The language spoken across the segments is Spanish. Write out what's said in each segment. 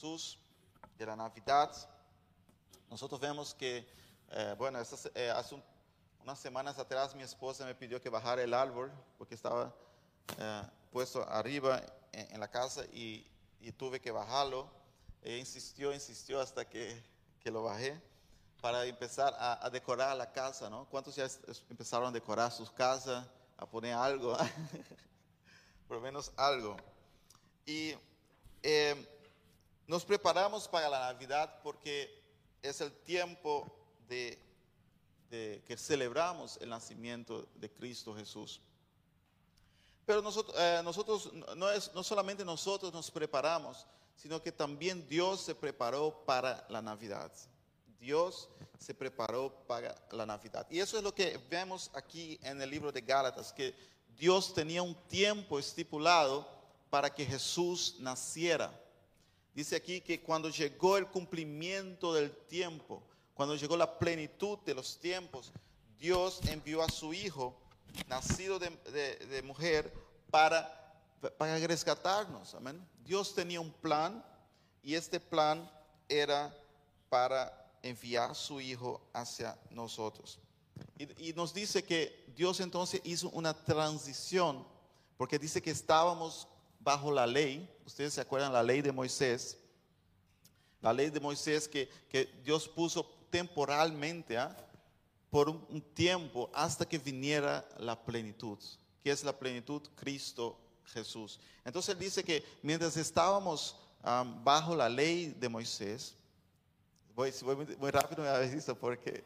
Jesús, de la Navidad, nosotros vemos que, eh, bueno, estas, eh, hace un- unas semanas atrás mi esposa me pidió que bajara el árbol porque estaba eh, puesto arriba en, en la casa y, y tuve que bajarlo. Ella insistió, insistió hasta que, que lo bajé para empezar a, a decorar la casa, ¿no? ¿Cuántos ya empezaron a decorar sus casas, a poner algo? Por lo menos algo. Y eh, nos preparamos para la Navidad porque es el tiempo de, que celebramos el nacimiento de Cristo Jesús. Pero nosotros, eh, no solamente nosotros nos preparamos, sino que también Dios se preparó para la Navidad. Dios se preparó para la Navidad. Y eso es lo que vemos aquí en el libro de Gálatas, que Dios tenía un tiempo estipulado para que Jesús naciera. Dice aquí que cuando llegó el cumplimiento del tiempo, cuando llegó la plenitud de los tiempos, Dios envió a su Hijo, nacido de, mujer, para, para rescatarnos. Amén. Dios tenía un plan y este plan era para enviar a su Hijo hacia nosotros. Y nos dice que Dios entonces hizo una transición, porque dice que estábamos bajo la ley, ustedes se acuerdan la ley de Moisés, la ley de Moisés que, que Dios puso temporalmente ¿ah? por un, tiempo hasta que viniera la plenitud, que es la plenitud Cristo Jesús. Entonces él dice que mientras estábamos bajo la ley de Moisés, voy, muy, rápido me aviso porque,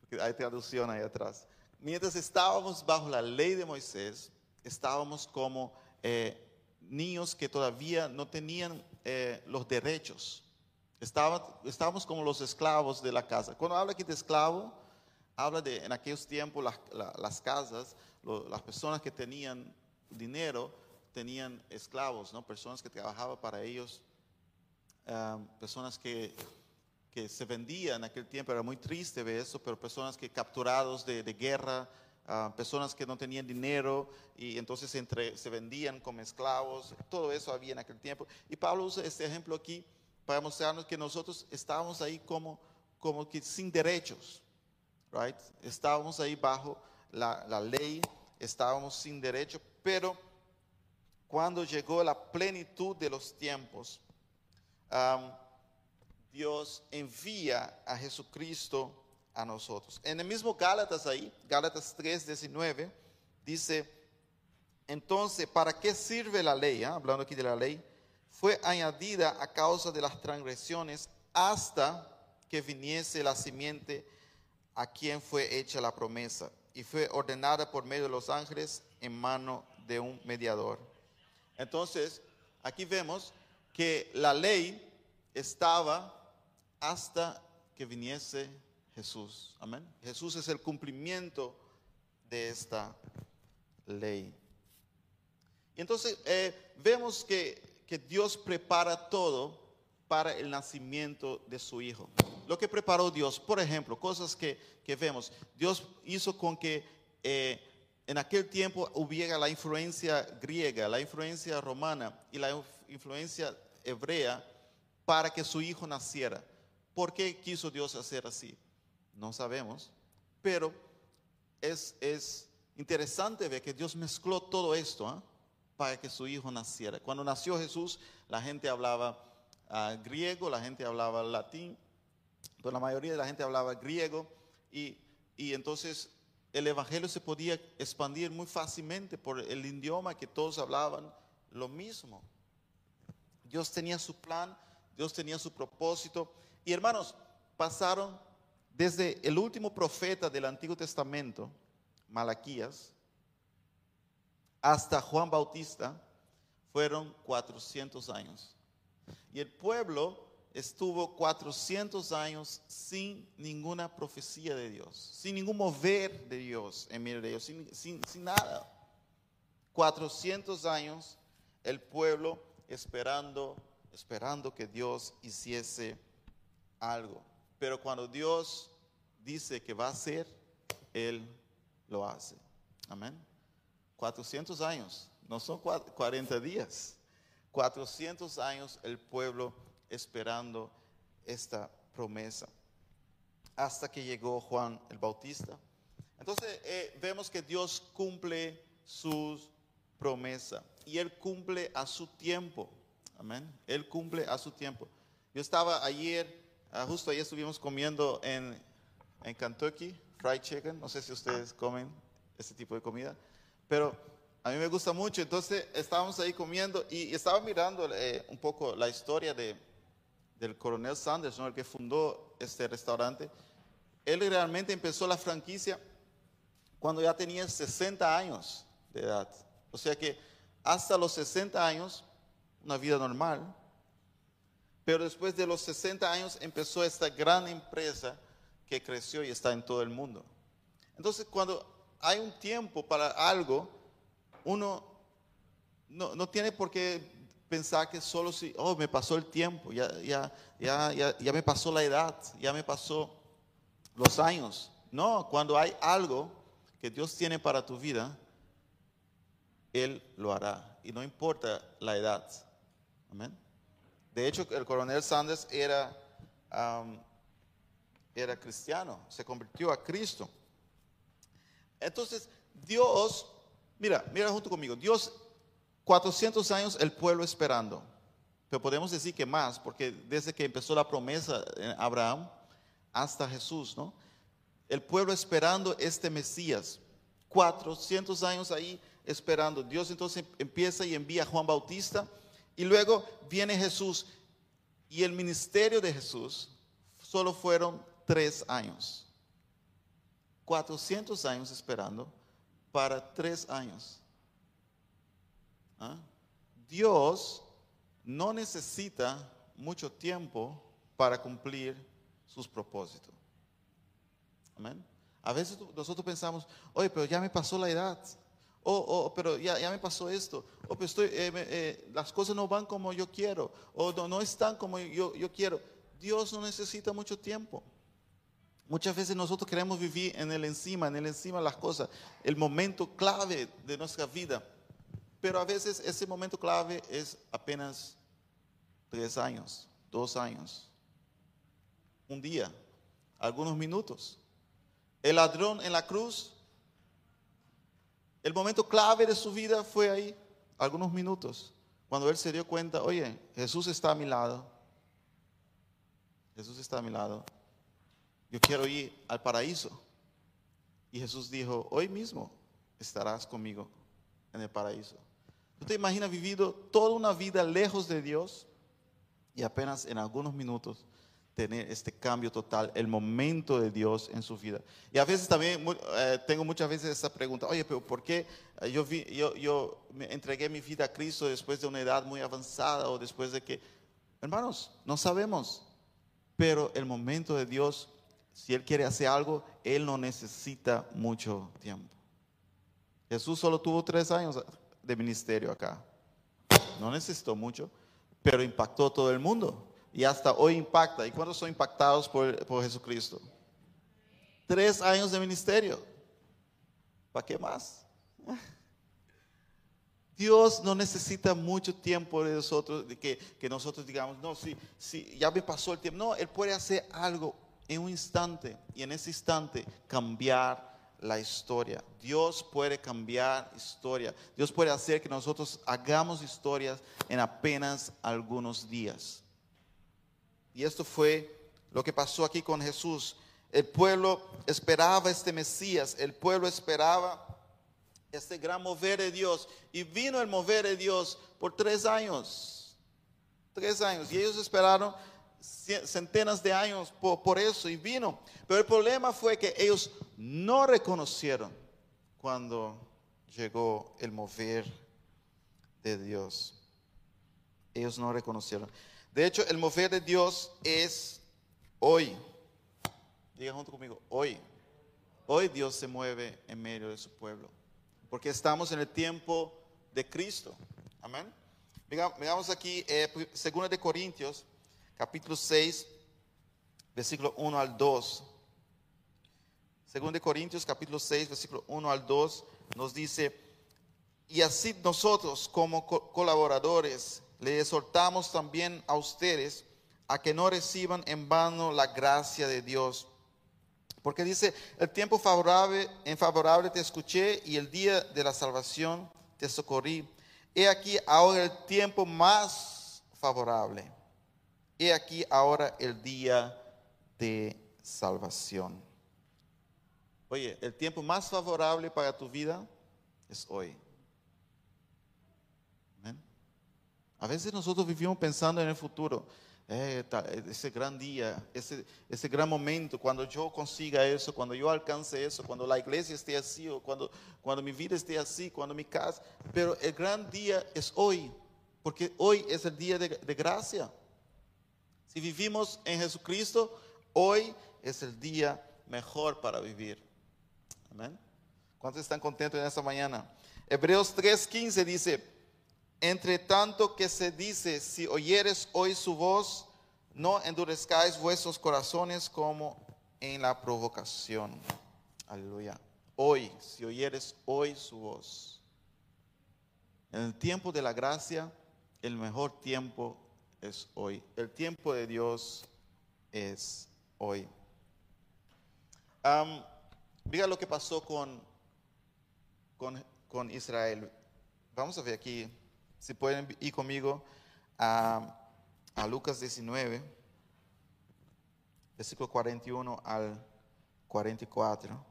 porque hay traducción ahí atrás. Mientras estábamos bajo la ley de Moisés, estábamos como eh, niños que todavía no tenían eh, los derechos. Estaba- estábamos como los esclavos de la casa. Cuando habla aquí de esclavo, habla de en aquellos tiempos las, la- las casas, las personas que tenían dinero tenían esclavos, ¿no? personas que trabajaban para ellos, ah, personas que, que se vendían en aquel tiempo, era muy triste ver eso, pero personas que capturados de, de guerra, ah, personas que no tenían dinero y entonces entre, se vendían como esclavos, todo eso había en aquel tiempo. Y Pablo usa este ejemplo aquí para mostrarnos que nosotros estábamos ahí como, como que sin derechos, right? Estábamos ahí bajo la, la ley, estábamos sin derecho, pero cuando llegó la plenitud de los tiempos, am, Dios envía a Jesucristo a nosotros. En el mismo Gálatas ahí, Gálatas 3, 19, dice, entonces, ¿para qué sirve la ley? ah? Hablando aquí de la ley, fue añadida a causa de las transgresiones hasta que viniese la simiente a quien fue hecha la promesa y fue ordenada por medio de los ángeles en mano de un mediador. Entonces, aquí vemos que la ley estaba hasta que viniese Jesús. Amén. Jesús es el cumplimiento de esta ley. Y entonces eh, vemos que, que Dios prepara todo para el nacimiento de su Hijo. Lo que preparó Dios, por ejemplo, cosas que, que vemos. Dios hizo con que eh, en aquel tiempo hubiera la influencia griega, la influencia romana y la inf- influencia hebrea para que su Hijo naciera. ¿Por qué quiso Dios hacer así? No sabemos, pero es, es interesante ver que Dios mezcló todo esto ¿ah? para que su hijo naciera. Cuando nació Jesús, la gente hablaba ah, griego, la gente hablaba latín, pero la mayoría de la gente hablaba griego y, y entonces el evangelio se podía expandir muy fácilmente por el idioma que todos hablaban lo mismo. Dios tenía su plan, Dios tenía su propósito. Y hermanos, pasaron desde el último profeta del Antiguo Testamento, Malaquías, hasta Juan Bautista, fueron 400 años. Y el pueblo estuvo 400 años sin ninguna profecía de Dios, sin ningún mover de Dios en medio de ellos, sin, sin- nada. 400 años el pueblo esperando, esperando que Dios hiciese algo. Pero cuando Dios dice que va a hacer, Él lo hace. Amén. 400 años, no son cua- 40 días. 400 años el pueblo esperando esta promesa, hasta que llegó Juan el Bautista. Entonces eh, vemos que Dios cumple sus promesas y Él cumple a su tiempo. Amén. Él cumple a su tiempo. Yo estaba ayer, ah, justo ayer estuvimos comiendo en, en Kentucky, fried chicken. No sé si ustedes comen este tipo de comida, pero a mí me gusta mucho. Entonces estábamos ahí comiendo y, estaba mirando eh, un poco la historia de, del coronel Sanders, el que fundó este restaurante. Él realmente empezó la franquicia cuando ya tenía 60 años de edad. O sea que hasta los 60 años, una vida normal, pero después de los 60 años empezó esta gran empresa que creció y está en todo el mundo. Entonces, cuando hay un tiempo para algo, uno no, no tiene por qué pensar que solo si, oh, me pasó el tiempo, ya, ya, ya, ya, ya me pasó la edad, ya me pasó los años. No, cuando hay algo que Dios tiene para tu vida, Él lo hará. Y no importa la edad. Amén. De hecho, el coronel Sanders era, era cristiano, se convirtió a Cristo. Entonces, Dios, mira, mira junto conmigo, Dios, 400 años el pueblo esperando, pero podemos decir que más, porque desde que empezó la promesa en Abraham hasta Jesús, ¿no? El pueblo esperando este Mesías, 400 años ahí esperando. Dios entonces empieza y envía a Juan Bautista y luego viene Jesús. Y el ministerio de Jesús solo fueron tres años. 400 años esperando para tres años. ¿Ah? Dios no necesita mucho tiempo para cumplir sus propósitos. Amén. A veces nosotros pensamos, oye, pero ya me pasó la edad. Oh, oh, pero ya, me pasó esto. Oh, pero estoy, eh, eh, las cosas no van como yo quiero. O no, no están como yo, yo quiero. Dios no necesita mucho tiempo. Muchas veces nosotros queremos vivir en el encima, en el encima de las cosas, el momento clave de nuestra vida. Pero a veces ese momento clave es apenas tres años, dos años, un día, algunos minutos. El ladrón en la cruz, el momento clave de su vida fue ahí, algunos minutos, cuando él se dio cuenta, oye, Jesús está a mi lado. Jesús está a mi lado yo quiero ir al paraíso. Y Jesús dijo, hoy mismo estarás conmigo en el paraíso. ¿Tú te imaginas vivido toda una vida lejos de Dios y apenas en algunos minutos tener este cambio total, el momento de Dios en su vida? Y a veces también eh, tengo muchas veces esa pregunta, oye, pero ¿por qué eh, yo, yo, me entregué mi vida a Cristo después de una edad muy avanzada o después de que, hermanos, no sabemos, pero el momento de Dios si Él quiere hacer algo, Él no necesita mucho tiempo. Jesús solo tuvo tres años de ministerio acá. No necesitó mucho, pero impactó todo el mundo. Y hasta hoy impacta. ¿Y cuántos son impactados por, por Jesucristo? Tres años de ministerio. ¿Para qué más? Dios no necesita mucho tiempo de nosotros, de que, que nosotros digamos, no, si, si ya me pasó el tiempo. No, Él puede hacer algo en un instante y en ese instante cambiar la historia. Dios puede cambiar historia. Dios puede hacer que nosotros hagamos historias en apenas algunos días. Y esto fue lo que pasó aquí con Jesús. El pueblo esperaba este Mesías, el pueblo esperaba este gran mover de Dios. Y vino el mover de Dios por tres años. Tres años. Y ellos esperaron centenas de años por, eso y vino. Pero el problema fue que ellos no reconocieron cuando llegó el mover de Dios. Ellos no reconocieron. De hecho, el mover de Dios es hoy. Diga junto conmigo, hoy. Hoy Dios se mueve en medio de su pueblo. Porque estamos en el tiempo de Cristo. Amén. Veamos aquí, eh, segunda de Corintios capítulo 6, versículo 1 al 2. Segundo de Corintios, capítulo 6, versículo 1 al 2, nos dice, y así nosotros como colaboradores le exhortamos también a ustedes a que no reciban en vano la gracia de Dios. Porque dice, el tiempo favorable, en favorable te escuché y el día de la salvación te socorrí. He aquí ahora el tiempo más favorable. He aquí ahora el día de salvación. Oye, el tiempo más favorable para tu vida es hoy. A veces nosotros vivimos pensando en el futuro. Eh, ese gran día, ese, ese gran momento, cuando yo consiga eso, cuando yo alcance eso, cuando la iglesia esté así, o cuando, cuando mi vida esté así, cuando mi casa. Pero el gran día es hoy, porque hoy es el día de, de gracia. Si vivimos en Jesucristo, hoy es el día mejor para vivir. Amén. ¿Cuántos están contentos en esta mañana? Hebreos 3:15 dice, entre tanto que se dice, si oyeres hoy su voz, no endurezcáis vuestros corazones como en la provocación. Aleluya. Hoy, si oyeres hoy su voz. En el tiempo de la gracia, el mejor tiempo es hoy. El tiempo de Dios es hoy. Um, lo que pasó con, con, con Israel. Vamos a ver aquí si pueden ir conmigo a, Lucas 19, versículo 41 al 44.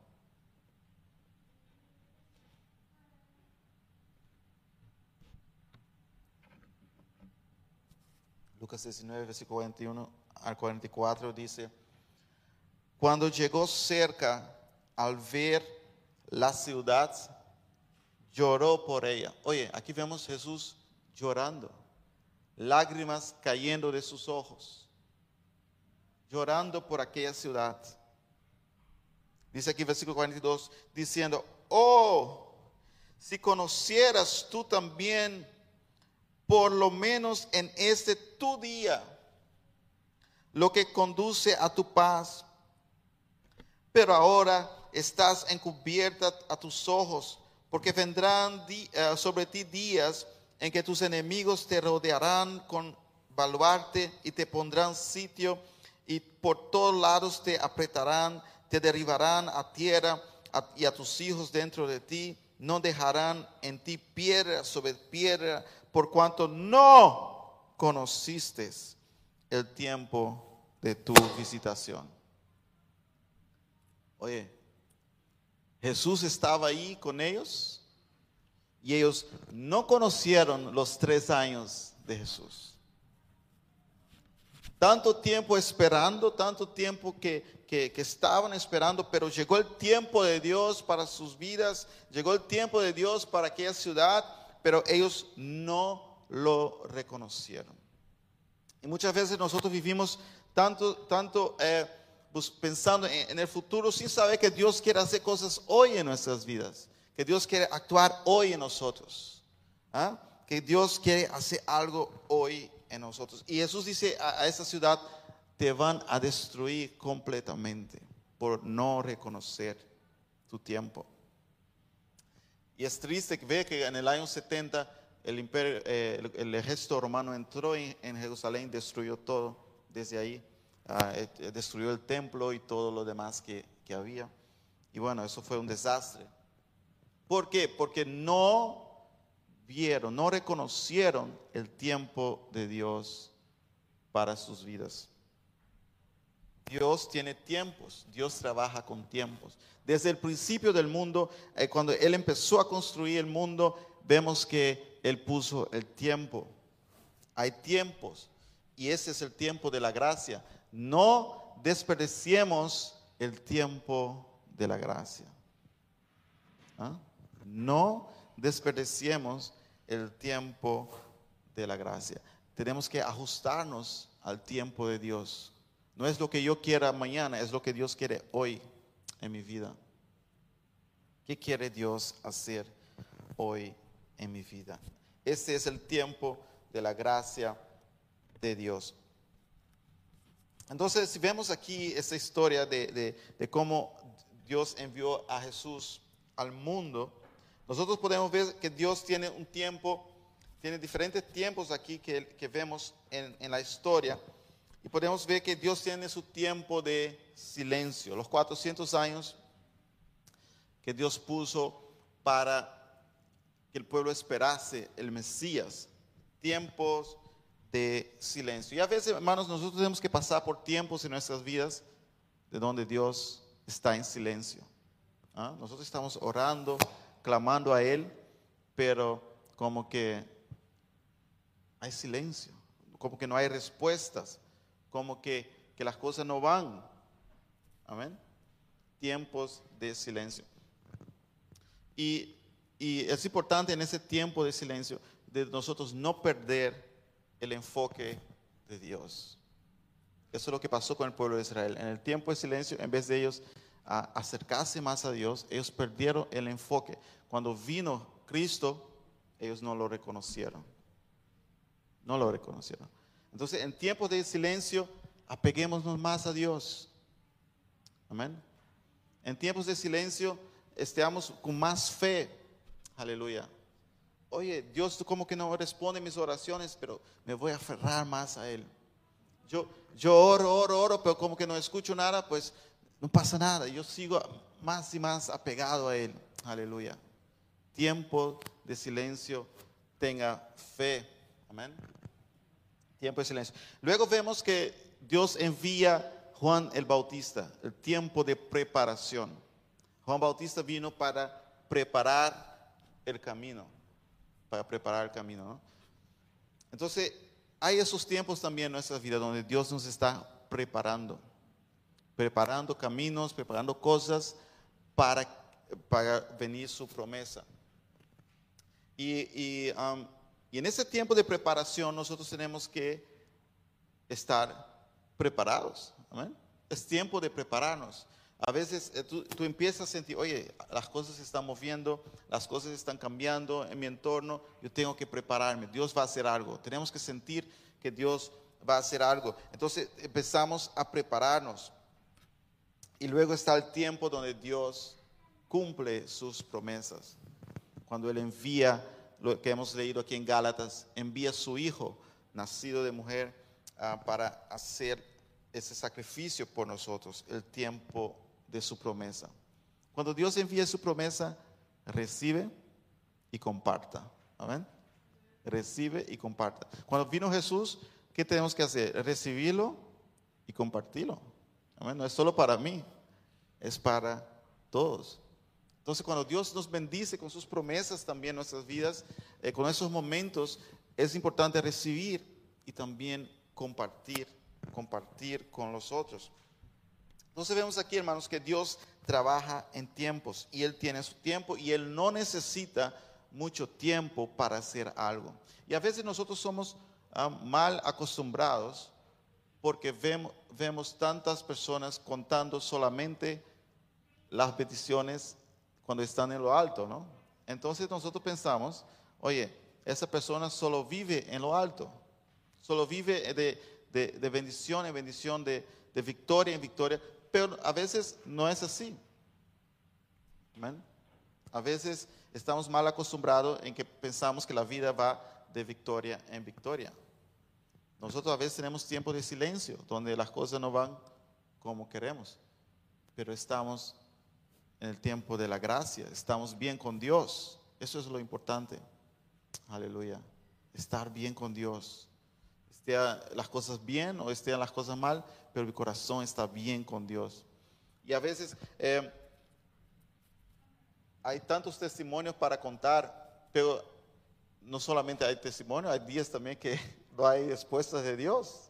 Lucas 19, versículo 41 al 44 dice, cuando llegó cerca al ver la ciudad, lloró por ella. Oye, aquí vemos Jesús llorando, lágrimas cayendo de sus ojos, llorando por aquella ciudad. Dice aquí versículo 42, diciendo, oh, si conocieras tú también, por lo menos en este tu día, lo que conduce a tu paz, pero ahora estás encubierta a tus ojos porque vendrán eh, sobre ti días en que tus enemigos te rodearán con baluarte y te pondrán sitio y por todos lados te apretarán, te derribarán a tierra y a tus hijos dentro de ti, no dejarán en ti piedra sobre piedra, por cuanto no conociste el tiempo de tu visitación. Oye, Jesús estaba ahí con ellos y ellos no conocieron los tres años de Jesús. Tanto tiempo esperando, tanto tiempo que, que, estaban esperando, pero llegó el tiempo de Dios para sus vidas, llegó el tiempo de Dios para aquella ciudad, pero ellos no lo reconocieron. Y muchas veces nosotros vivimos tanto, tanto eh, pensando en, el futuro sin saber que Dios quiere hacer cosas hoy en nuestras vidas, que Dios quiere actuar hoy en nosotros, ¿ah? que Dios quiere hacer algo hoy en nosotros. Y Jesús dice a, a esa ciudad, te van a destruir completamente por no reconocer tu tiempo. Y es triste ver que en el año 70 el, imperio, eh, el, ejército romano entró en, en Jerusalén, destruyó todo desde ahí. Ah, eh, destruyó el templo y todo lo demás que, que había. Y bueno, eso fue un desastre. ¿Por qué? Porque no vieron, no reconocieron el tiempo de Dios para sus vidas. Dios tiene tiempos, Dios trabaja con tiempos. Desde el principio del mundo, eh, cuando Él empezó a construir el mundo, vemos que Él puso el tiempo. Hay tiempos y ese es el tiempo de la gracia no desperdiciemos el tiempo de la gracia. ¿Ah? No desperdiciemos el tiempo de la gracia. Tenemos que ajustarnos al tiempo de Dios. No es lo que yo quiera mañana, es lo que Dios quiere hoy en mi vida. ¿Qué quiere Dios hacer hoy en mi vida? Este es el tiempo de la gracia de Dios. Entonces, si vemos aquí esta historia de, cómo Dios envió a Jesús al mundo, nosotros podemos ver que Dios tiene un tiempo, tiene diferentes tiempos aquí que, que vemos en, en la historia. Y podemos ver que Dios tiene su tiempo de silencio, los 400 años que Dios puso para que el pueblo esperase el Mesías, tiempos de silencio. Y a veces, hermanos, nosotros tenemos que pasar por tiempos en nuestras vidas de donde Dios está en silencio. ¿ah? Nosotros estamos orando, clamando a Él, pero como que hay silencio, como que no hay respuestas, como que, que las cosas no van. Amén. Tiempos de silencio. Y, y es importante en ese tiempo de silencio de nosotros no perder el enfoque de Dios. Eso es lo que pasó con el pueblo de Israel. En el tiempo de silencio, en vez de ellos acercarse más a Dios, ellos perdieron el enfoque. Cuando vino Cristo, ellos no lo reconocieron. No lo reconocieron. Entonces, en tiempos de silencio, apeguémonos más a Dios. Amén. En tiempos de silencio, estemos con más fe. Aleluya. Oye, Dios como que no responde mis oraciones, pero me voy a aferrar más a Él. Yo, yo oro, oro, oro, pero como que no escucho nada, pues no pasa nada. Yo sigo más y más apegado a Él. Aleluya. Tiempo de silencio, tenga fe. Amén. Tiempo de silencio. Luego vemos que Dios envía Juan el Bautista, el tiempo de preparación. Juan Bautista vino para preparar el camino, para preparar el camino. Entonces, hay esos tiempos también en nuestra vida donde Dios nos está preparando, preparando caminos, preparando cosas para, para venir su promesa. Y, um, y en ese tiempo de preparación nosotros tenemos que estar preparados. Es tiempo de prepararnos. A veces eh, tú, tú, empiezas a sentir, oye, las cosas se están moviendo, las cosas están cambiando en mi entorno, yo tengo que prepararme, Dios va a hacer algo. Tenemos que sentir que Dios va a hacer algo. Entonces empezamos a prepararnos. Y luego está el tiempo donde Dios cumple sus promesas. Cuando Él envía, lo que hemos leído aquí en Gálatas, envía a su Hijo, nacido de mujer, uh, para hacer ese sacrificio por nosotros, el tiempo de su promesa. Cuando Dios envía su promesa, recibe y comparta. Amén. Recibe y comparta. Cuando vino Jesús, ¿qué tenemos que hacer? Recibirlo y compartirlo. No es solo para mí, es para todos. Entonces, cuando Dios nos bendice con sus promesas también en nuestras vidas, eh, con esos momentos, es importante recibir y también compartir compartir con los otros. Entonces vemos aquí, hermanos, que Dios trabaja en tiempos y Él tiene su tiempo y Él no necesita mucho tiempo para hacer algo. Y a veces nosotros somos ah, mal acostumbrados porque vemos, tantas personas contando solamente las peticiones cuando están en lo alto, ¿no? Entonces nosotros pensamos, oye, esa persona solo vive en lo alto, solo vive de, de, bendición en bendición, de, victoria en victoria, pero a veces no es así. A veces estamos mal acostumbrados en que pensamos que la vida va de victoria en victoria. Nosotros a veces tenemos tiempo de silencio, donde las cosas no van como queremos, pero estamos en el tiempo de la gracia, estamos bien con Dios. Eso es lo importante. Aleluya. Estar bien con Dios esté las cosas bien o estén las cosas mal, pero mi corazón está bien con Dios. Y a veces eh, hay tantos testimonios para contar, pero no solamente hay testimonios, hay días también que no hay respuestas de Dios.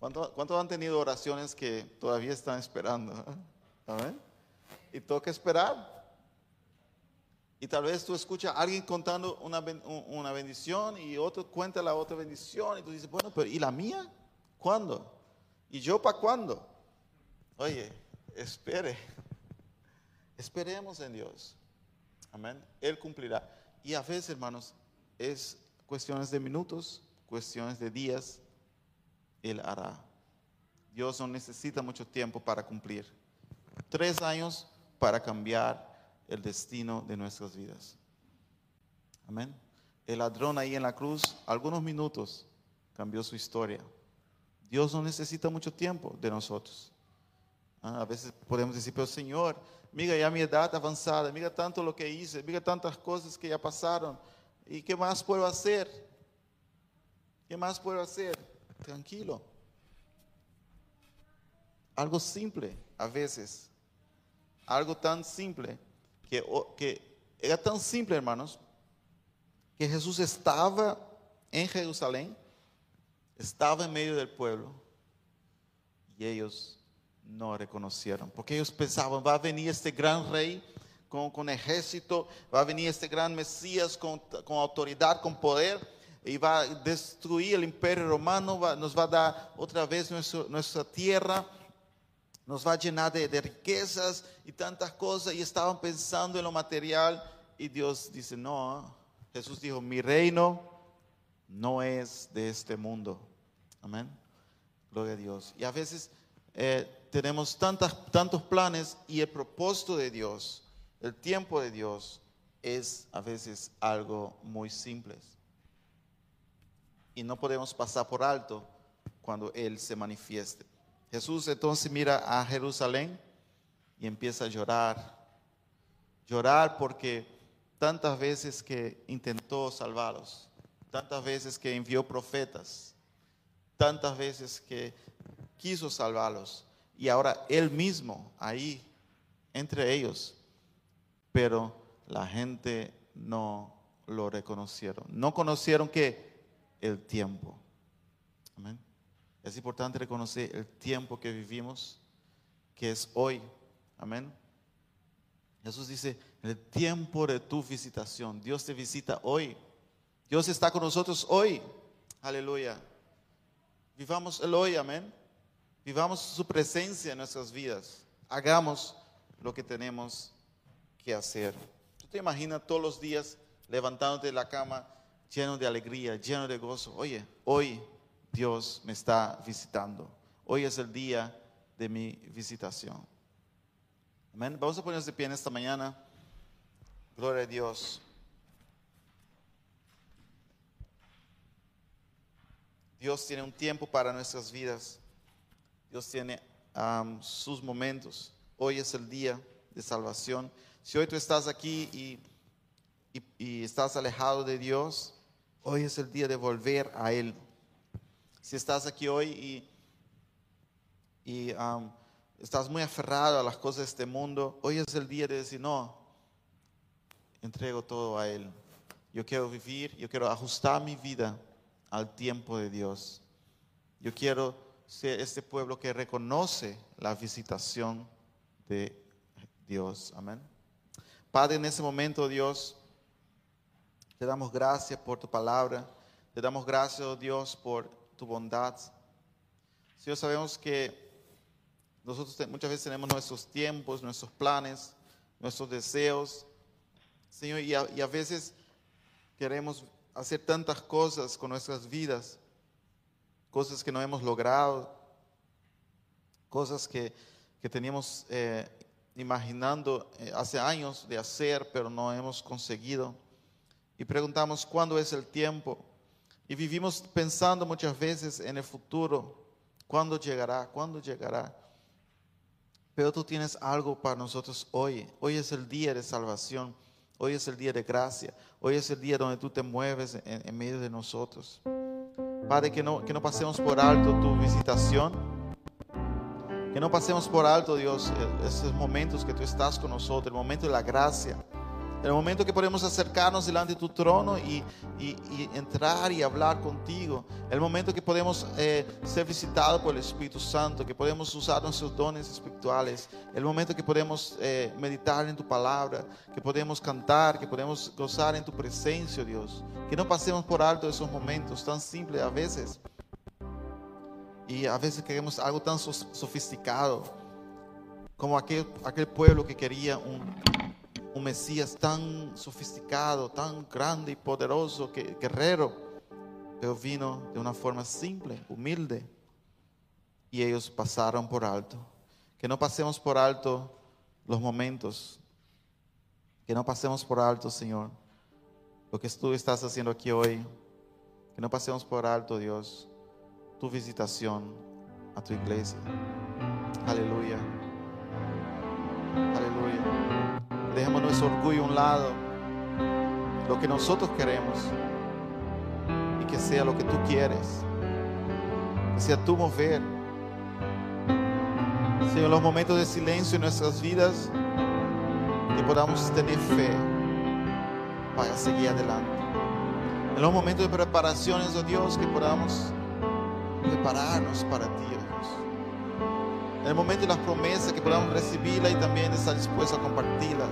¿Cuántos han tenido oraciones que todavía están esperando? ¿Amén? Y toca esperar. Y tal vez tú escuchas a alguien contando una, una bendición y otro cuenta la otra bendición y tú dices, bueno, pero ¿y la mía? ¿Cuándo? ¿Y yo para cuándo? Oye, espere. Esperemos en Dios. Amén. Él cumplirá. Y a veces, hermanos, es cuestiones de minutos, cuestiones de días. Él hará. Dios no necesita mucho tiempo para cumplir. Tres años para cambiar el destino de nuestras vidas. Amén. el ladrón ahí en la cruz, algunos minutos, cambió su historia. Dios no necesita mucho tiempo de nosotros. Ah, a veces podemos decir, pero Señor, mira ya mi edad avanzada, mira tanto lo que hice, mira tantas cosas que ya pasaron. ¿Y qué más puedo hacer? ¿Qué más puedo hacer? Tranquilo. Algo simple a veces. Algo tan simple que, era tan simple, hermanos, que Jesús estaba en Jerusalén, estaba en medio del pueblo y ellos no reconocieron, porque ellos pensaban, va a venir este gran rey con, con ejército, va a venir este gran Mesías con, con, autoridad, con poder, y va a destruir el imperio romano, nos va a dar otra vez nuestro, nuestra tierra, nos va a llenar de, riquezas y tantas cosas, y estaban pensando en lo material, y Dios dice, no, Jesús dijo, mi reino no es de este mundo. Amén. Gloria a Dios. Y a veces eh, tenemos tantas, tantos planes y el propósito de Dios, el tiempo de Dios, es a veces algo muy simple. Y no podemos pasar por alto cuando Él se manifieste. Jesús entonces mira a Jerusalén y empieza a llorar. Llorar porque tantas veces que intentó salvarlos, tantas veces que envió profetas, tantas veces que quiso salvarlos y ahora él mismo ahí entre ellos, pero la gente no lo reconocieron, no conocieron que el tiempo. Amén. Es importante reconocer el tiempo que vivimos, que es hoy. Amén. Jesús dice, el tiempo de tu visitación, Dios te visita hoy. Dios está con nosotros hoy. Aleluya. Vivamos el hoy, amén. Vivamos su presencia en nuestras vidas. Hagamos lo que tenemos que hacer. ¿Tú te imaginas todos los días levantándote de la cama lleno de alegría, lleno de gozo? Oye, hoy Dios me está visitando. Hoy es el día de mi visitación. Amén. Vamos a ponernos de pie en esta mañana. Gloria a Dios. Dios tiene un tiempo para nuestras vidas. Dios tiene sus momentos. Hoy es el día de salvación. Si hoy tú estás aquí y, y, estás alejado de Dios, hoy es el día de volver a Él. Si estás aquí hoy y, y estás muy aferrado a las cosas de este mundo, hoy es el día de decir, no, entrego todo a Él. Yo quiero vivir, yo quiero ajustar mi vida al tiempo de Dios. Yo quiero este pueblo que reconoce la visitación de Dios. Amén. Padre, en ese momento, Dios, te damos gracias por tu palabra. Te damos gracias, oh Dios, por tu bondad. Señor, sabemos que nosotros muchas veces tenemos nuestros tiempos, nuestros planes, nuestros deseos. Señor, y a veces queremos hacer tantas cosas con nuestras vidas cosas que no hemos logrado, cosas que, teníamos eh, imaginando eh, hace años de hacer, pero no hemos conseguido. Y preguntamos cuándo es el tiempo. Y vivimos pensando muchas veces en el futuro, cuándo llegará, cuándo llegará. Pero tú tienes algo para nosotros hoy. Hoy es el día de salvación. Hoy es el día de gracia. Hoy es el día donde tú te mueves en medio de nosotros. Padre, que no, que no pasemos por alto tu visitación. Que no pasemos por alto, Dios, esos momentos que tú estás con nosotros, el momento de la gracia, el momento que podemos acercarnos delante de tu trono y, entrar y hablar contigo. El momento que podemos eh, ser visitados por el Espíritu Santo, que podemos usar nuestros dones espirituales. El momento que podemos eh, meditar en tu palabra, que podemos cantar, que podemos gozar en tu presencia, Dios. Que no pasemos por alto esos momentos tan simples a veces. Y a veces queremos algo tan sofisticado como aquel, aquel pueblo que quería un, un Mesías tan sofisticado, tan grande y poderoso, que, guerrero, pero vino de una forma simple, humilde, y ellos pasaron por alto. Que no pasemos por alto los momentos, que no pasemos por alto, Señor, lo que tú estás haciendo aquí hoy. Que no pasemos por alto, Dios, tu visitación a tu iglesia. Aleluya. Aleluya. Dejemos nuestro orgullo a un lado. Lo que nosotros queremos. Y que sea lo que tú quieres. Que sea tu mover. Señor, los momentos de silencio en nuestras vidas, que podamos tener fe para seguir adelante. En los momentos de preparaciones, oh Dios, que podamos prepararnos para ti, oh Dios. En el momento de las promesas, que podamos recibirla y también estar dispuestos a compartirla.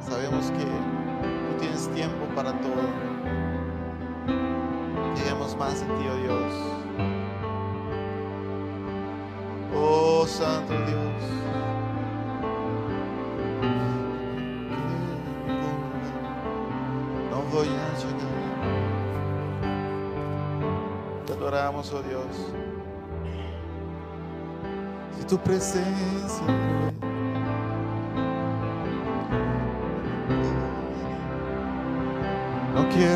Sabemos que tú tienes tiempo para todo. Queremos más en ti, oh Dios. Oh Santo Dios. No voy a llegar. Te adoramos, oh Dios. Si tu presencia no quiero